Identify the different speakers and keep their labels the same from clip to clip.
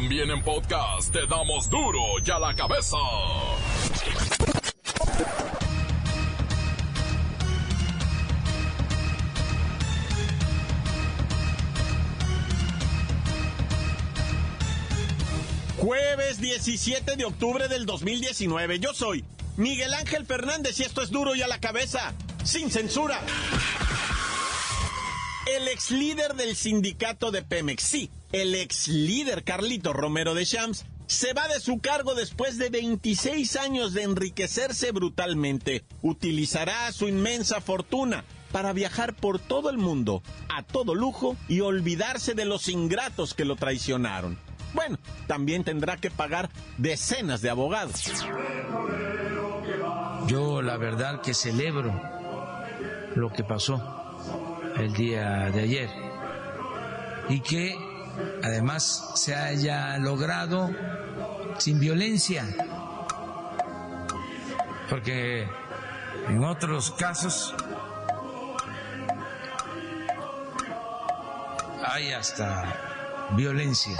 Speaker 1: También en podcast te damos duro y a la cabeza.
Speaker 2: Jueves 17 de octubre del 2019. Yo soy Miguel Ángel Fernández y esto es duro y a la cabeza, sin censura. El ex líder del sindicato de Pemex, sí, el ex líder Carlito Romero de Shams, se va de su cargo después de 26 años de enriquecerse brutalmente. Utilizará su inmensa fortuna para viajar por todo el mundo, a todo lujo y olvidarse de los ingratos que lo traicionaron. Bueno, también tendrá que pagar decenas de abogados.
Speaker 3: Yo la verdad que celebro lo que pasó el día de ayer y que además se haya logrado sin violencia, porque en otros casos hay hasta violencia.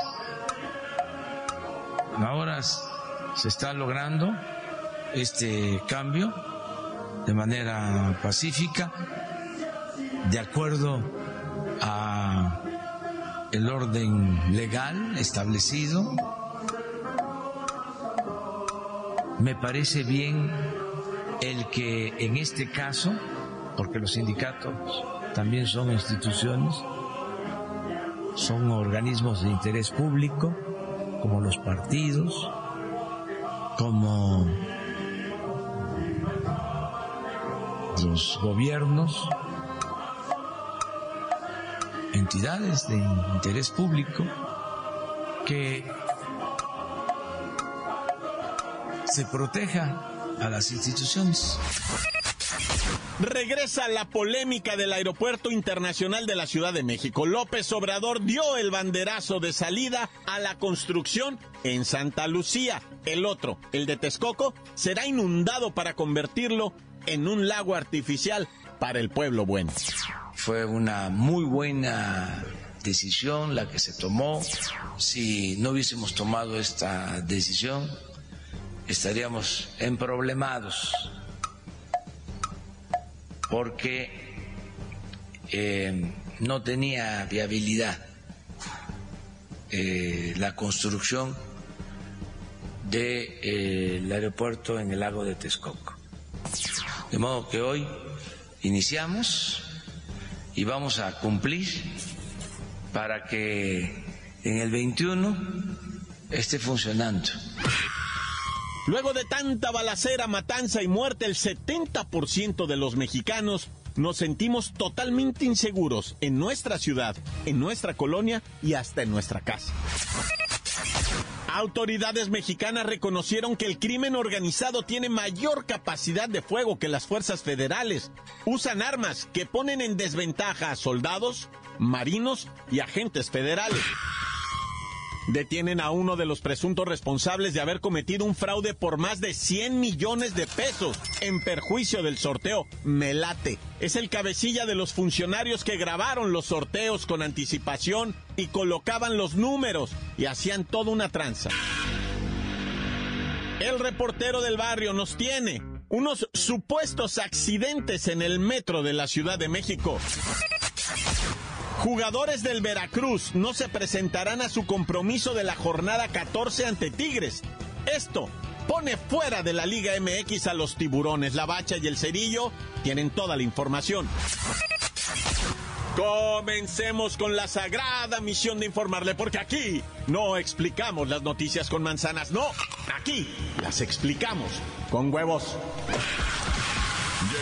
Speaker 3: Ahora se está logrando este cambio de manera pacífica, de acuerdo a el orden legal establecido. Me parece bien el que en este caso, porque los sindicatos también son instituciones, son organismos de interés público, como los partidos, como los gobiernos, entidades de interés público que se proteja a las instituciones.
Speaker 2: Regresa la polémica del Aeropuerto Internacional de la Ciudad de México. López Obrador dio el banderazo de salida a la construcción en Santa Lucía. El otro, el de Texcoco, será inundado para convertirlo en un lago artificial para el pueblo bueno.
Speaker 3: Fue una muy buena decisión la que se tomó. Si no hubiésemos tomado esta decisión, estaríamos emproblemados porque eh, no tenía viabilidad eh, la construcción del aeropuerto en el lago de Texcoco. De modo que hoy iniciamos y vamos a cumplir para que en el 21 esté funcionando.
Speaker 2: Luego de tanta balacera, matanza y muerte, el 70% de los mexicanos nos sentimos totalmente inseguros en nuestra ciudad, en nuestra colonia y hasta en nuestra casa. Autoridades mexicanas reconocieron que el crimen organizado tiene mayor capacidad de fuego que las fuerzas federales. Usan armas que ponen en desventaja a soldados, marinos y agentes federales. Detienen a uno de los presuntos responsables de haber cometido un fraude por más de 100 millones de pesos en perjuicio del sorteo Melate. Es el cabecilla de los funcionarios que grabaron los sorteos con anticipación y colocaban los números y hacían toda una tranza. El reportero del barrio nos tiene unos supuestos accidentes en el metro de la Ciudad de México. Jugadores del Veracruz no se presentarán a su compromiso de la jornada 14 ante Tigres. Esto pone fuera de la Liga MX a los tiburones. La Bacha y el Cerillo tienen toda la información. Comencemos con la sagrada misión de informarle, porque aquí no explicamos las noticias con manzanas, no, aquí las explicamos con huevos.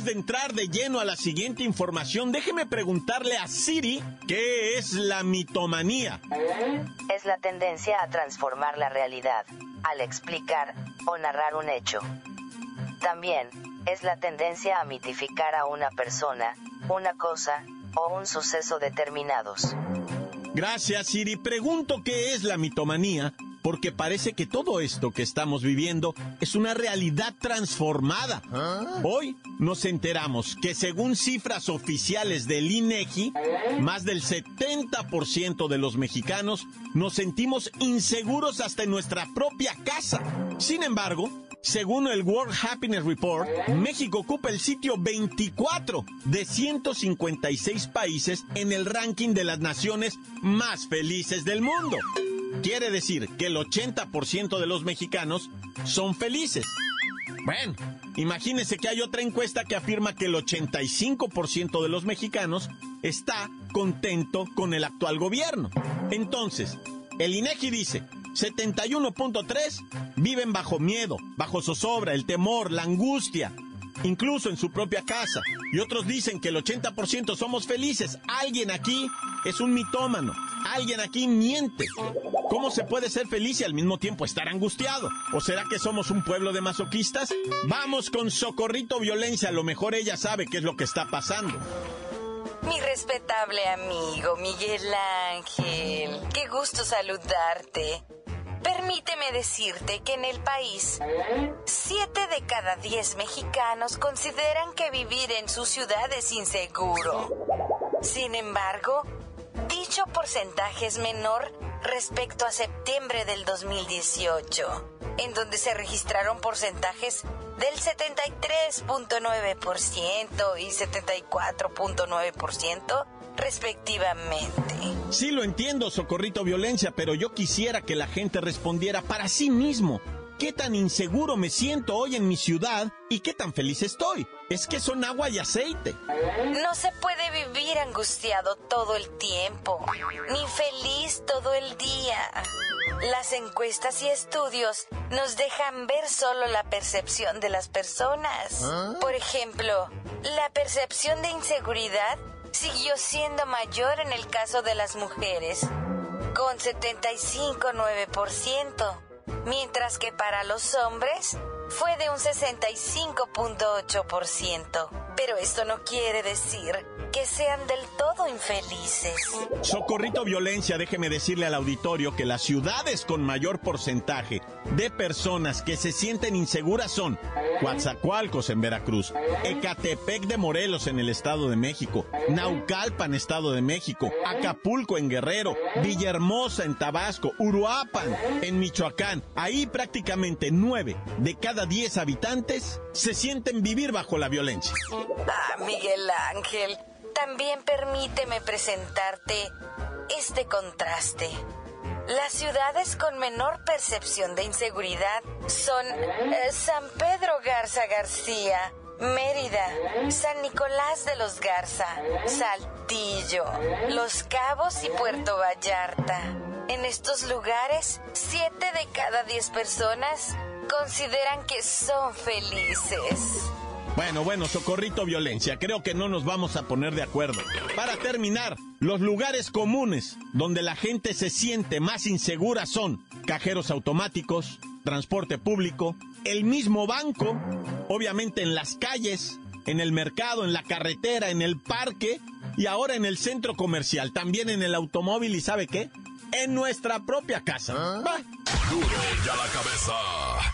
Speaker 2: Antes de entrar de lleno a la siguiente información, déjeme preguntarle a Siri qué es la mitomanía.
Speaker 4: Es la tendencia a transformar la realidad. al explicar o narrar un hecho. También, es la tendencia a mitificar a una persona, una cosa, o un suceso determinados.
Speaker 2: Gracias, Siri. Pregunto qué es la mitomanía, porque parece que todo esto que estamos viviendo es una realidad transformada. Hoy nos enteramos que según cifras oficiales del INEGI, más del 70% de los mexicanos nos sentimos inseguros hasta en nuestra propia casa. Sin embargo, según el World Happiness Report, México ocupa el sitio 24 de 156 países en el ranking de las naciones más felices del mundo. Quiere decir que el 80% de los mexicanos son felices. Bueno, imagínese que hay otra encuesta que afirma que el 85% de los mexicanos está contento con el actual gobierno. Entonces, el INEGI dice 71.3 viven bajo miedo, bajo zozobra, el temor, la angustia, incluso en su propia casa. Y otros dicen que el 80% somos felices. Alguien aquí es un mitómano. Alguien aquí miente. ¿Cómo se puede ser feliz y al mismo tiempo estar angustiado? ¿O será que somos un pueblo de masoquistas? Vamos con Socorrito Violencia. A lo mejor ella sabe qué es lo que está pasando.
Speaker 5: Mi respetable amigo Miguel Ángel, qué gusto saludarte. Permíteme decirte que en el país, 7 de cada 10 mexicanos consideran que vivir en su ciudad es inseguro. Sin embargo, dicho porcentaje es menor respecto a septiembre del 2018, en donde se registraron porcentajes del 73.9% y 74.9% respectivamente.
Speaker 2: Sí lo entiendo, Socorrito Violencia, pero yo quisiera que la gente respondiera para sí mismo. ¿Qué tan inseguro me siento hoy en mi ciudad y qué tan feliz estoy? Es que son agua y aceite.
Speaker 5: No se puede vivir angustiado todo el tiempo, ni feliz todo el día. Las encuestas y estudios nos dejan ver solo la percepción de las personas. Por ejemplo, la percepción de inseguridad siguió siendo mayor en el caso de las mujeres, con 75,9%, mientras que para los hombres fue de un 65.8%. Pero esto no quiere decir que sean del todo infelices.
Speaker 2: Socorrito Violencia, déjeme decirle al auditorio que las ciudades con mayor porcentaje de personas que se sienten inseguras son Coatzacoalcos en Veracruz, Ecatepec de Morelos en el Estado de México, Naucalpan, Estado de México, Acapulco en Guerrero, Villahermosa en Tabasco, Uruapan en Michoacán. Ahí prácticamente nueve de cada diez habitantes se sienten vivir bajo la violencia.
Speaker 5: Ah, Miguel Ángel, también permíteme presentarte este contraste. Las ciudades con menor percepción de inseguridad son eh, San Pedro Garza García, Mérida, San Nicolás de los Garza, Saltillo, Los Cabos y Puerto Vallarta. En estos lugares, siete de cada diez personas consideran que son felices.
Speaker 2: Bueno, bueno, socorrito violencia, creo que no nos vamos a poner de acuerdo. Para terminar, los lugares comunes donde la gente se siente más insegura son cajeros automáticos, transporte público, el mismo banco, obviamente en las calles, en el mercado, en la carretera, en el parque y ahora en el centro comercial, también en el automóvil y ¿sabe qué? En nuestra propia casa.
Speaker 1: Duro ya la cabeza.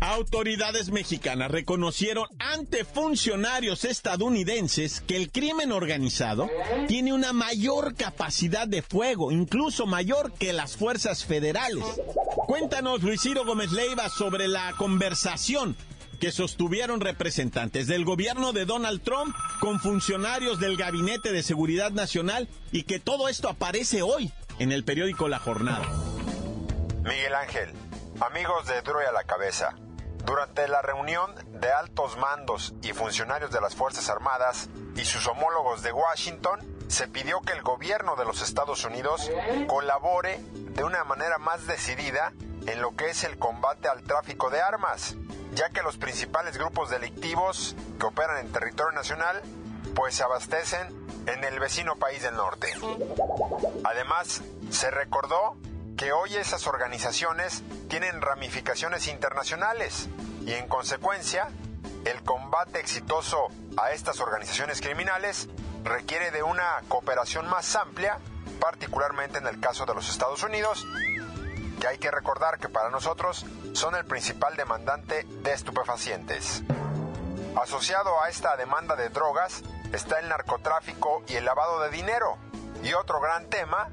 Speaker 2: Autoridades mexicanas reconocieron ante funcionarios estadounidenses que el crimen organizado tiene una mayor capacidad de fuego, incluso mayor que las fuerzas federales. Cuéntanos, Luis Ciro Gómez Leiva, sobre la conversación que sostuvieron representantes del gobierno de Donald Trump con funcionarios del Gabinete de Seguridad Nacional y que todo esto aparece hoy en el periódico La Jornada.
Speaker 6: Miguel Ángel, amigos de Duro a la Cabeza, durante la reunión de altos mandos y funcionarios de las Fuerzas Armadas y sus homólogos de Washington, se pidió que el gobierno de los Estados Unidos colabore de una manera más decidida en lo que es el combate al tráfico de armas, ya que los principales grupos delictivos que operan en territorio nacional pues se abastecen en el vecino país del norte. Además, se recordó que hoy esas organizaciones tienen ramificaciones internacionales y en consecuencia el combate exitoso a estas organizaciones criminales requiere de una cooperación más amplia, particularmente en el caso de los Estados Unidos, que hay que recordar que para nosotros son el principal demandante de estupefacientes. Asociado a esta demanda de drogas está el narcotráfico y el lavado de dinero. Y otro gran tema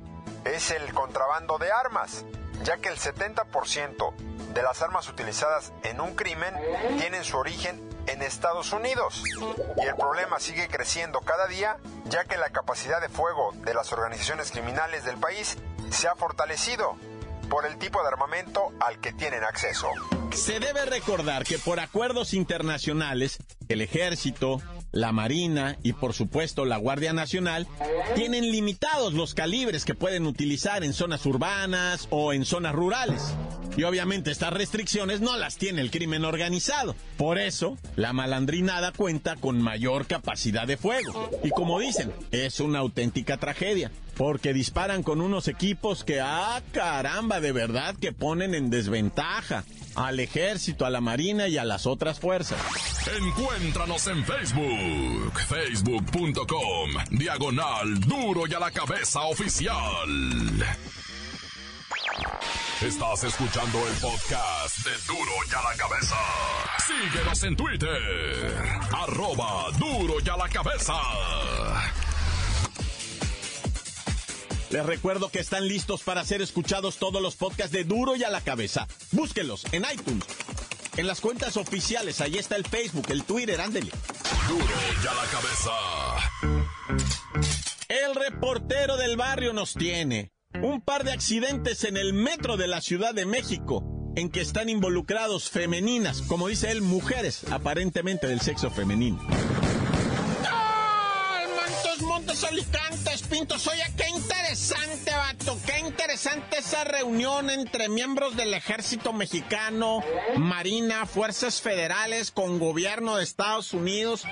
Speaker 6: es el contrabando de armas, ya que el 70% de las armas utilizadas en un crimen tienen su origen en Estados Unidos. Y el problema sigue creciendo cada día, ya que la capacidad de fuego de las organizaciones criminales del país se ha fortalecido por el tipo de armamento al que tienen acceso.
Speaker 2: Se debe recordar que por acuerdos internacionales, el ejército, la Marina y por supuesto la Guardia Nacional tienen limitados los calibres que pueden utilizar en zonas urbanas o en zonas rurales. Y obviamente estas restricciones no las tiene el crimen organizado. Por eso, la malandrinada cuenta con mayor capacidad de fuego. Y como dicen, es una auténtica tragedia. Porque disparan con unos equipos que, ah, caramba, de verdad que ponen en desventaja al ejército, a la marina y a las otras fuerzas.
Speaker 1: Encuéntranos en Facebook, facebook.com, diagonal duro y a la cabeza oficial. Estás escuchando el podcast de Duro y a la cabeza. Síguenos en Twitter, arroba duro y a la cabeza.
Speaker 2: Les recuerdo que están listos para ser escuchados todos los podcasts de Duro y a la cabeza. Búsquenlos en iTunes, en las cuentas oficiales. Ahí está el Facebook, el Twitter, ándele.
Speaker 1: Duro y a la cabeza.
Speaker 2: El reportero del barrio nos tiene un par de accidentes en el metro de la Ciudad de México en que están involucrados femeninas, como dice él, mujeres aparentemente del sexo femenino. ¡Ay, Montes, Montes, Alicantes, interesante, vato, qué interesante esa reunión entre miembros del ejército mexicano, Marina, Fuerzas Federales con gobierno de Estados Unidos.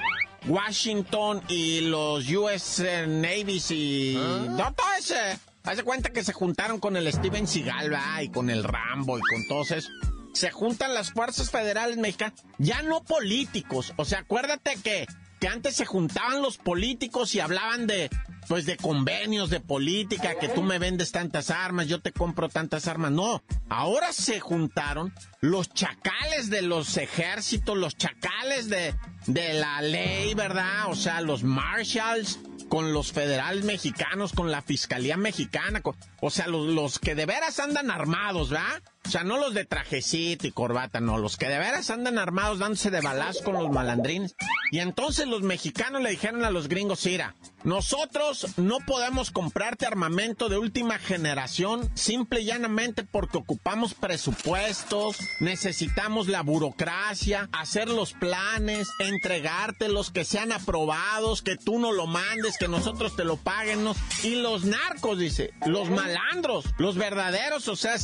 Speaker 2: Washington y los US Navy y... No, todo ese... Hace cuenta que se juntaron con el Steven Seagal, ¿verdad? Y con el Rambo y con todos esos. Se juntan las fuerzas federales mexicanas, ya no políticos. O sea, acuérdate que, que antes se juntaban los políticos y hablaban de, pues de convenios de política, que tú me vendes tantas armas, yo te compro tantas armas. No, ahora se juntaron los chacales de los ejércitos, los chacales de, de la ley, ¿verdad? O sea, los marshals con los federales mexicanos, con la fiscalía mexicana, o sea, los, los, que de veras andan armados, ¿verdad? O sea, no los de trajecito y corbata, no, los que de veras andan armados dándose de balazo con los malandrines. Y entonces los mexicanos le dijeron a los gringos, mira, nosotros no podemos comprarte armamento de última generación simple y llanamente porque ocupamos presupuestos, necesitamos la burocracia, hacer los planes, entregártelos, que sean aprobados, que tú no lo mandes, que nosotros te lo paguemos. Y los narcos, dice, los malandros, los verdaderos, o sea,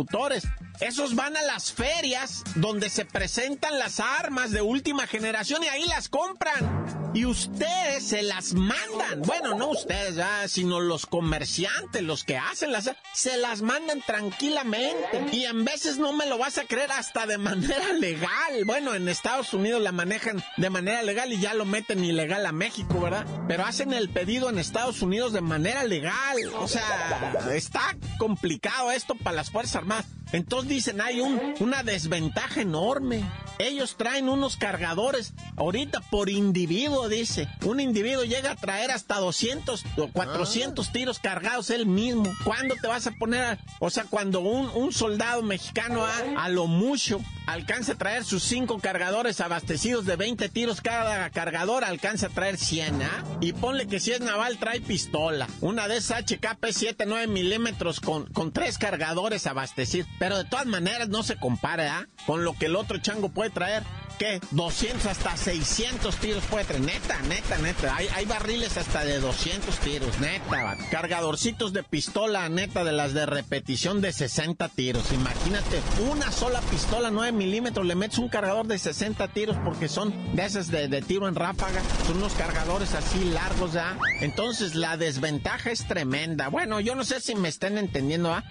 Speaker 2: ejecutores, esos van a las ferias donde se presentan las armas de última generación y ahí las compran. Y ustedes se las mandan. Bueno, no ustedes, sino los comerciantes, los que hacen las... Se las mandan tranquilamente. Y en veces no me lo vas a creer hasta de manera legal. Bueno, en Estados Unidos la manejan de manera legal y ya lo meten ilegal a México, ¿verdad? Pero hacen el pedido en Estados Unidos de manera legal. O sea, está complicado esto para las Fuerzas Armadas. Entonces dicen, hay un, una desventaja enorme. Ellos traen unos cargadores ahorita por individuo, dice. Un individuo llega a traer hasta 200 o 400 tiros cargados él mismo. ¿Cuándo te vas a poner a, O sea, cuando un, un soldado mexicano a, a, lo mucho alcanza a traer sus cinco cargadores abastecidos de 20 tiros cada cargador, alcanza a traer 100, ¿ah? Y ponle que si es naval trae pistola. Una de esas HKP 7, 9 milímetros con, con tres cargadores abastecidos. Pero de todas maneras no se compara ¿ah? con lo que el otro chango puede traer. ¿Qué? 200 hasta 600 tiros puede tener. Neta, neta, neta. Hay, hay barriles hasta de 200 tiros, neta. Cargadorcitos de pistola, neta, de las de repetición de 60 tiros. Imagínate, una sola pistola 9 milímetros, le metes un cargador de 60 tiros porque son de esas de, tiro en ráfaga. Son unos cargadores así largos, ¿ya? Entonces la desventaja es tremenda. Bueno, yo no sé si me estén entendiendo, ¿ah?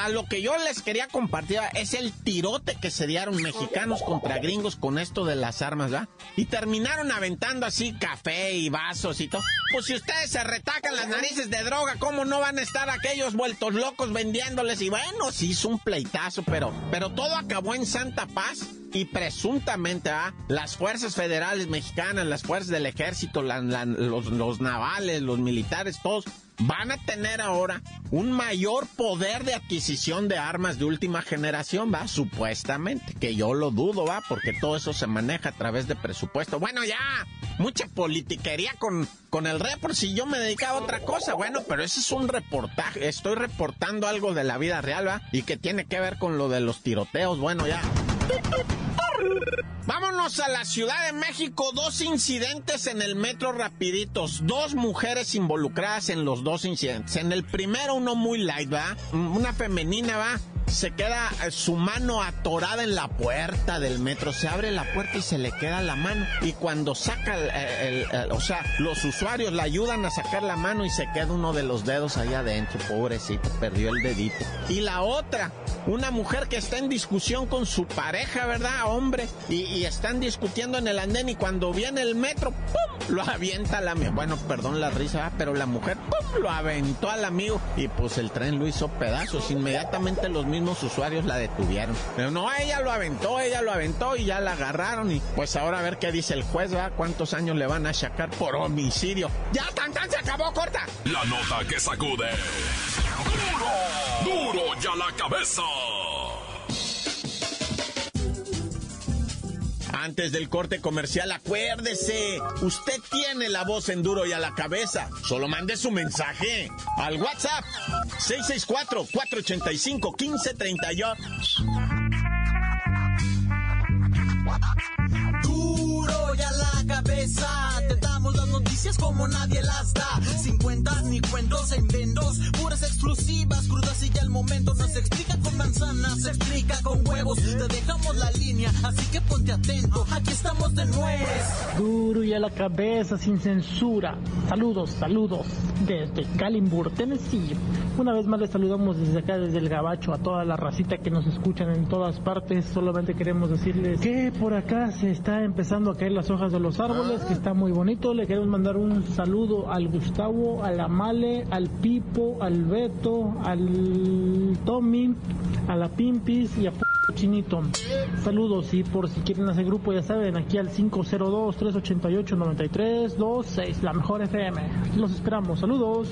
Speaker 2: a, lo que yo les quería compartir es el tirote que se dieron mexicanos contra gringos con esto de las armas, ¿va? Y terminaron aventando así café y vasos y todo. Pues si ustedes se retacan las narices de droga, ¿cómo no van a estar aquellos vueltos locos vendiéndoles? Y bueno, sí hizo un pleitazo, pero, pero todo acabó en santa paz y presuntamente ¿ah? las fuerzas federales mexicanas, las fuerzas del ejército, los navales, los militares, todos van a tener ahora un mayor poder de adquisición de armas de última generación, va, supuestamente, que yo lo dudo, va, porque todo eso se maneja a través de presupuesto. Bueno, ya, mucha politiquería con, con el por si yo me dedicaba a otra cosa, bueno, pero ese es un reportaje, estoy reportando algo de la vida real, va, y que tiene que ver con lo de los tiroteos, bueno, ya. Vámonos a la Ciudad de México. Dos incidentes en el metro rapiditos. Dos mujeres involucradas en los dos incidentes. En el primero uno muy light, ¿va? Una femenina, ¿va? Se queda eh, su mano atorada en la puerta del metro. Se abre la puerta y se le queda la mano. Y cuando saca, el, o sea, los usuarios le ayudan a sacar la mano y se queda uno de los dedos ahí adentro. Pobrecito, perdió el dedito. Y la otra, una mujer que está en discusión con su pareja, ¿verdad? Hombre. Y, están discutiendo en el andén y cuando viene el metro, ¡pum! Lo avienta la. Bueno, perdón la risa, pero la mujer. Lo aventó al amigo. Y pues el tren lo hizo pedazos. Inmediatamente los mismos usuarios la detuvieron. Pero no, ella lo aventó, ella lo aventó y ya la agarraron. Y pues ahora a ver qué dice el juez, ¿verdad? ¿Cuántos años le van a achacar por homicidio? ¡Ya, tan, tan, se acabó, corta!
Speaker 1: La nota que sacude. ¡Duro! ¡Duro ya la cabeza!
Speaker 2: Antes del corte comercial, acuérdese, usted tiene la voz en duro y a la cabeza. Solo mande su mensaje al WhatsApp 664-485-1538.
Speaker 7: Duro y a la cabeza, noticias como nadie las da. Sin cuentas ni cuentos en vendos, puras exclusivas, crudas y ya el momento nos explica con manzanas, se explica con huevos. Te dejamos la línea, así que ponte atento, aquí estamos de nuevo.
Speaker 8: Duro y a la cabeza, sin censura. Saludos, saludos desde Kalimburg, Tennessee. Una vez más les saludamos desde acá, desde el Gabacho, a toda la racita que nos escuchan en todas partes. Solamente queremos decirles que por acá se está empezando a caer las hojas de los árboles, que está muy bonito. Le queremos mandar un saludo al Gustavo, a la Male, al Pipo, al Beto, al Tommy, a la Pimpis y a Chinito. Saludos y por si quieren hacer grupo ya saben, aquí al 502-388-9326, la mejor FM. Los esperamos. Saludos.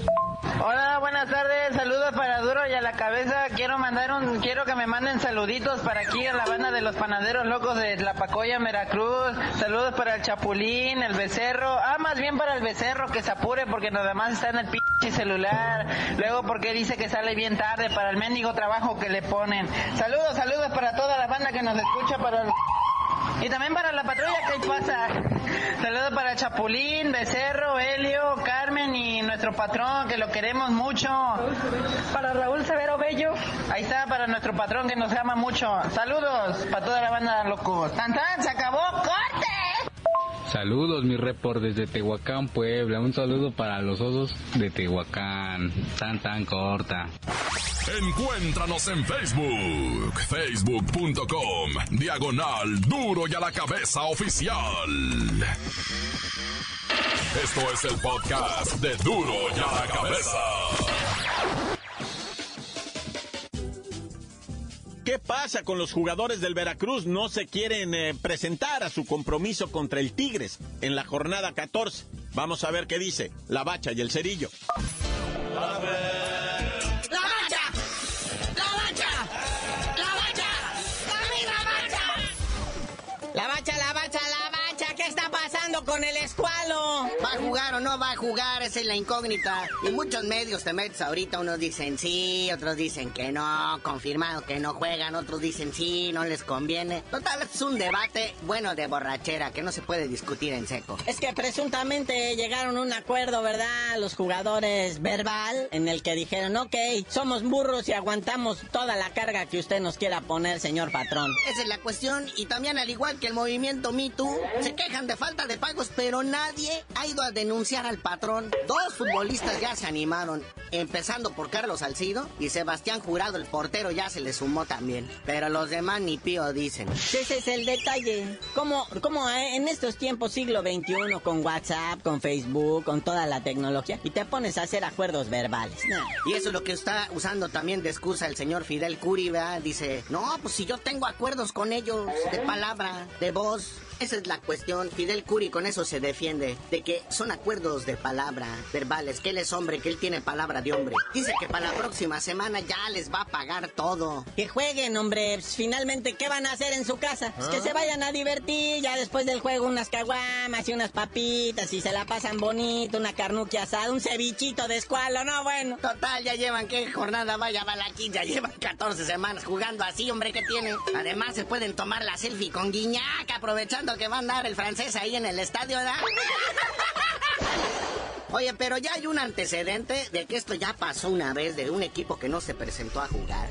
Speaker 9: Hola, buenas tardes. Saludos para Duro y a la cabeza. Quiero mandar un, quiero que me manden saluditos para aquí a la banda de los panaderos locos de La Pacoya, Veracruz. Saludos para el Chapulín, el Becerro. Ah, más bien para el Becerro que se apure porque nada más está en el pinche celular. Luego porque dice que sale bien tarde para el mendigo trabajo que le ponen. Saludos, saludos para toda la banda que nos escucha para y también para la patrulla que ahí pasa. Saludos para Chapulín, Becerro, Helio, Carmen y nuestro patrón que lo queremos mucho.
Speaker 10: Para Raúl Severo Bello.
Speaker 9: Ahí está para nuestro patrón que nos ama mucho. Saludos para toda la banda locos. ¡Tan, tan! ¡Se acabó!
Speaker 11: Saludos, mi report desde Tehuacán, Puebla. Un saludo para los osos de Tehuacán. Tan tan corta.
Speaker 1: Encuéntranos en Facebook, facebook.com, diagonal duro y a la cabeza oficial. Esto es el podcast de duro y a la cabeza.
Speaker 2: ¿Qué pasa con los jugadores del Veracruz? No se quieren eh, presentar a su compromiso contra el Tigres en la jornada 14. Vamos a ver qué dice la bacha y el cerillo.
Speaker 7: ¡La bacha! ¡La bacha!
Speaker 12: Con el escualo? a jugar o no va a jugar, esa es la incógnita. Y muchos medios te metes ahorita, unos dicen sí, otros dicen que no, confirmado que no juegan, otros dicen sí, no les conviene. Total, es un debate bueno de borrachera que no se puede discutir en seco.
Speaker 13: Es que presuntamente llegaron a un acuerdo, ¿verdad? Los jugadores verbal, en el que dijeron, ok, somos burros y aguantamos toda la carga que usted nos quiera poner, señor patrón.
Speaker 12: Esa es la cuestión. Y también, al igual que el movimiento Me Too, se quejan de falta de pagos, pero nadie ha ido a denunciar al patrón. Dos futbolistas ya se animaron, empezando por Carlos Salcido y Sebastián Jurado, el portero, ya se le sumó también. Pero los demás ni pío dicen.
Speaker 13: Ese es el detalle. Como, como eh, en estos tiempos siglo XXI, con WhatsApp, con Facebook, con toda la tecnología, y te pones a hacer acuerdos verbales.
Speaker 12: Y eso es lo que está usando también de excusa el señor Fidel Curi, ¿verdad? Dice, no, pues si yo tengo acuerdos con ellos, de palabra, de voz, esa es la cuestión. Fidel Curi con eso se defiende, de que son acuerdos de palabra, verbales, que él es hombre, que él tiene palabra de hombre. Dice que para la próxima semana ya les va a pagar todo.
Speaker 13: Que jueguen, hombre. Pues, finalmente, ¿qué van a hacer en su casa? Pues que
Speaker 12: Ah.
Speaker 13: se vayan a divertir, ya después del juego unas caguamas y unas papitas y se la pasan bonito, una carnuquia asada, un cevichito de escualo, no, bueno.
Speaker 12: Total, ya llevan, ¿qué jornada vaya va la quinta? Ya llevan 14 semanas jugando así, hombre, ¿qué tiene? Además, se pueden tomar la selfie con Guiñac, aprovechando que va a andar el francés ahí en el estadio, ¿verdad? Oye, pero ya hay un antecedente de que esto ya pasó una vez de un equipo que no se presentó a jugar.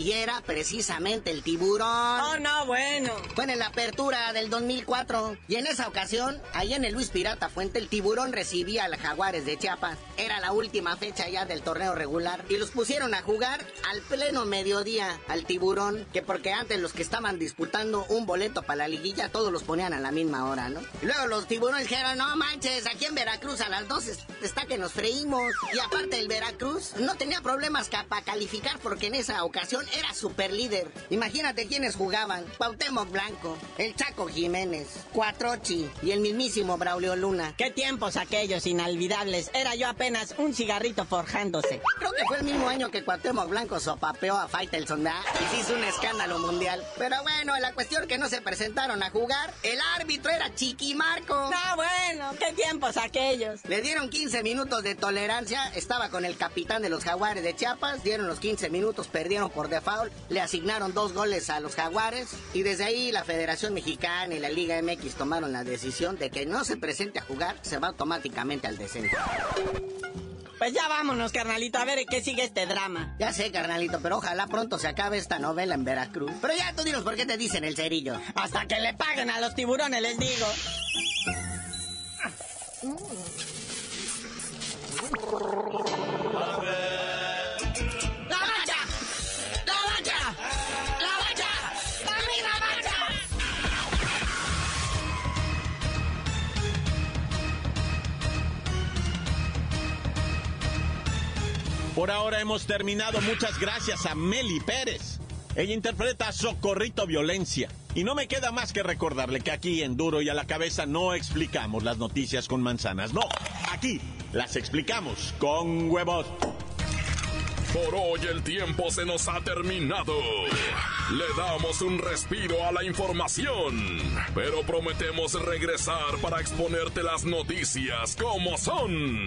Speaker 12: Y era precisamente el tiburón.
Speaker 13: Oh, no, bueno.
Speaker 12: Fue en la apertura del 2004. Y en esa ocasión, ahí en el Luis Pirata Fuente, el tiburón recibía a los jaguares de Chiapas. Era la última fecha ya del torneo regular. Y los pusieron a jugar al pleno mediodía al tiburón. Que porque antes los que estaban disputando un boleto para la liguilla, todos los ponían a la misma hora, ¿no? Y luego los tiburones dijeron, no manches, aquí en Veracruz a las 12 está que nos freímos. Y aparte el Veracruz no tenía problemas para calificar porque en esa ocasión era super líder. Imagínate quiénes jugaban. Cuauhtémoc Blanco, el Chaco Jiménez, Cuatrochi y el mismísimo Braulio Luna.
Speaker 13: Qué tiempos aquellos inolvidables. Era yo apenas un cigarrito forjándose.
Speaker 12: Creo que fue el mismo año que Cuauhtémoc Blanco sopapeó a Faitelson, ¿verdad? Y se hizo un escándalo mundial. Pero bueno, la cuestión que no se presentaron a jugar, el árbitro era Chiqui Marco.
Speaker 13: No, bueno, qué tiempos aquellos.
Speaker 12: Le dieron 15 minutos de tolerancia, estaba con el capitán de los Jaguares de Chiapas, dieron los 15 minutos, perdieron por default, le asignaron dos goles a los Jaguares y desde ahí la Federación Mexicana y la Liga MX tomaron la decisión de que no se presente a jugar, se va automáticamente al descenso.
Speaker 13: Pues ya vámonos, carnalito, a ver qué sigue este drama.
Speaker 12: Ya sé, carnalito, pero ojalá pronto se acabe esta novela en Veracruz. Pero ya tú dinos por qué te dicen el cerillo.
Speaker 13: Hasta que le paguen a los tiburones, les digo.
Speaker 2: Por ahora hemos terminado. Muchas gracias a Meli Pérez. Ella interpreta Socorrito Violencia. Y no me queda más que recordarle que aquí en Duro y a la cabeza no explicamos las noticias con manzanas. No, aquí las explicamos con huevos.
Speaker 1: Por hoy el tiempo se nos ha terminado. Le damos un respiro a la información, pero prometemos regresar para exponerte las noticias como son.